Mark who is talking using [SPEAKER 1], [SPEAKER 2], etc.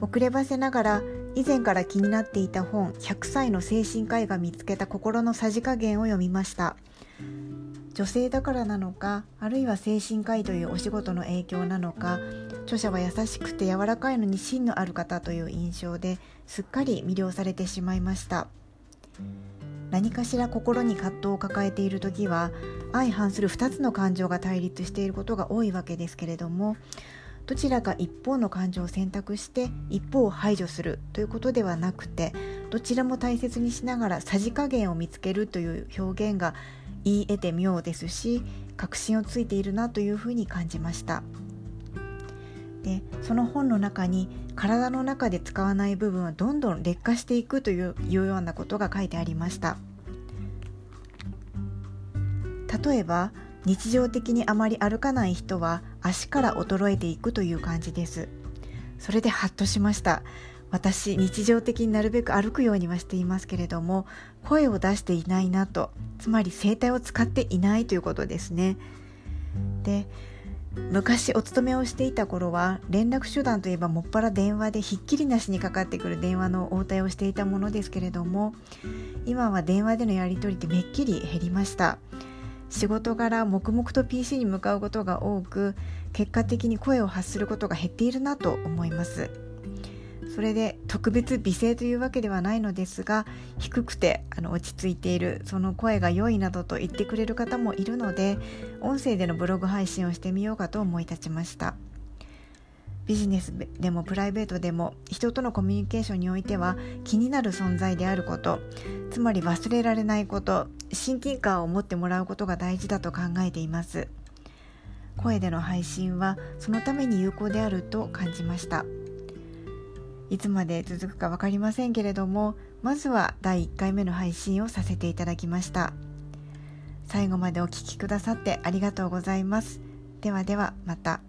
[SPEAKER 1] 遅ればせながら以前から気になっていた本100歳の精神科医が見つけた心のさじ加減を読みました。女性だからなのかあるいは精神科医というお仕事の影響なのか著者は優しくて柔らかいのに芯のある方という印象ですっかり魅了されてしまいました。何かしら心に葛藤を抱えている時は相反する2つの感情が対立していることが多いわけですけれどもどちらか一方の感情を選択して一方を排除するということではなくてどちらも大切にしながらさじ加減を見つけるという表現が言い得て妙ですし確信をついているなというふうに感じました。でその本の中に体の中で使わない部分はどんどん劣化していくというようなことが書いてありました。例えば日常的にあまり歩かない人は足から衰えていくという感じです。それでハッとしました。私日常的になるべく歩くようにはしていますけれども声を出していないなとつまり声帯を使っていないということですね。で昔お勤めをしていた頃は連絡手段といえばもっぱら電話でひっきりなしにかかってくる電話の応対をしていたものですけれども今は電話でのやり取りってめっきり減りました。仕事柄黙々と PC に向かうことが多く結果的に声を発することが減っているなと思います。それで特別美声というわけではないのですが低くてあの落ち着いているその声が良いなどと言ってくれる方もいるので音声でのブログ配信をしてみようかと思い立ちました。ビジネスでもプライベートでも人とのコミュニケーションにおいては気になる存在であることつまり忘れられないこと親近感を持ってもらうことが大事だと考えています。声での配信はそのために有効であると感じました。いつまで続くか分かりませんけれどもまずは第1回目の配信をさせていただきました。最後までお聴きくださってありがとうございます。ではではまた。